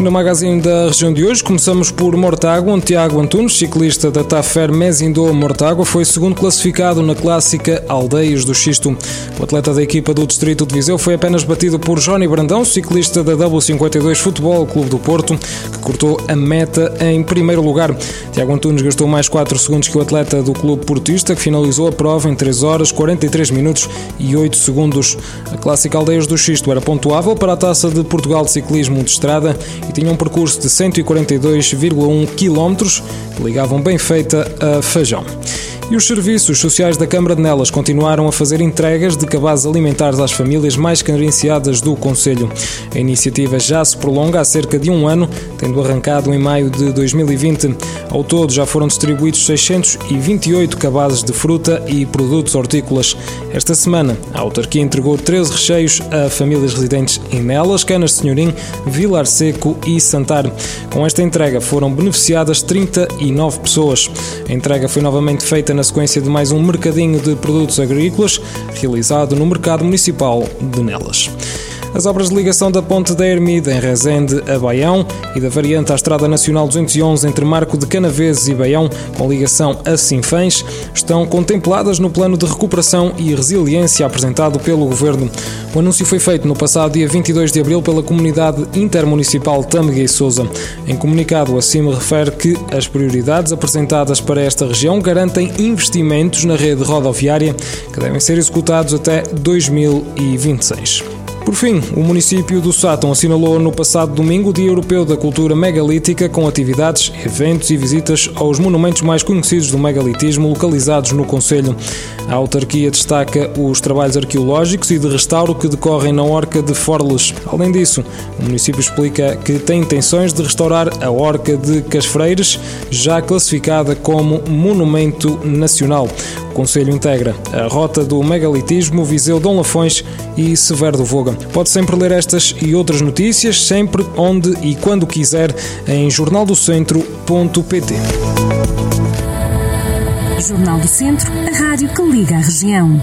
No magazine da região de hoje, começamos por Mortágua, onde Tiago Antunes, ciclista da Tafer Mezindô Mortágua, foi segundo classificado na clássica Aldeias do Xisto. O atleta da equipa do Distrito de Viseu foi apenas batido por Johnny Brandão, ciclista da W52 Futebol Clube do Porto, que cortou a meta em primeiro lugar. Tiago Antunes gastou mais 4 segundos que o atleta do clube portista, que finalizou a prova em 3 horas, 43 minutos e 8 segundos. A clássica Aldeias do Xisto era pontuável para a Taça de Portugal de Ciclismo de Estrada e tinha um percurso de 142,1 km ligavam bem feita a Feijão. E os serviços sociais da Câmara de Nelas continuaram a fazer entregas de cabazes alimentares às famílias mais carenciadas do Conselho. A iniciativa já se prolonga há cerca de um ano, tendo arrancado em maio de 2020. Ao todo já foram distribuídos 628 cabazes de fruta e produtos hortícolas. Esta semana, a autarquia entregou 13 recheios a famílias residentes em Nelas, Canas de Senhorim, Vilar Seco e Santar. Com esta entrega foram beneficiadas 39 pessoas. A entrega foi novamente feita na sequência de mais um mercadinho de produtos agrícolas realizado no Mercado Municipal de Nelas. As obras de ligação da ponte da Ermida em Rezende a Baião e da variante à Estrada Nacional 211 entre Marco de Canaveses e Baião, com ligação a Sinfãs, estão contempladas no plano de recuperação e resiliência apresentado pelo Governo. O anúncio foi feito no passado dia 22 de abril pela Comunidade Intermunicipal Tâmega e Sousa. Em comunicado, acima refere que as prioridades apresentadas para esta região garantem investimentos na rede rodoviária que devem ser executados até 2026. Por fim, o município do Sátão assinalou no passado domingo o Dia Europeu da Cultura Megalítica com atividades, eventos e visitas aos monumentos mais conhecidos do megalitismo localizados no Conselho. A autarquia destaca os trabalhos arqueológicos e de restauro que decorrem na Orca de Forles. Além disso, o município explica que tem intenções de restaurar a Orca de Casfreiras, já classificada como Monumento Nacional. O Conselho integra a Rota do Megalitismo, Viseu Dom Lafões e Severo do Voga. Pode sempre ler estas e outras notícias, sempre, onde e quando quiser, em jornaldocentro.pt. Jornal do Centro, a rádio que liga a região.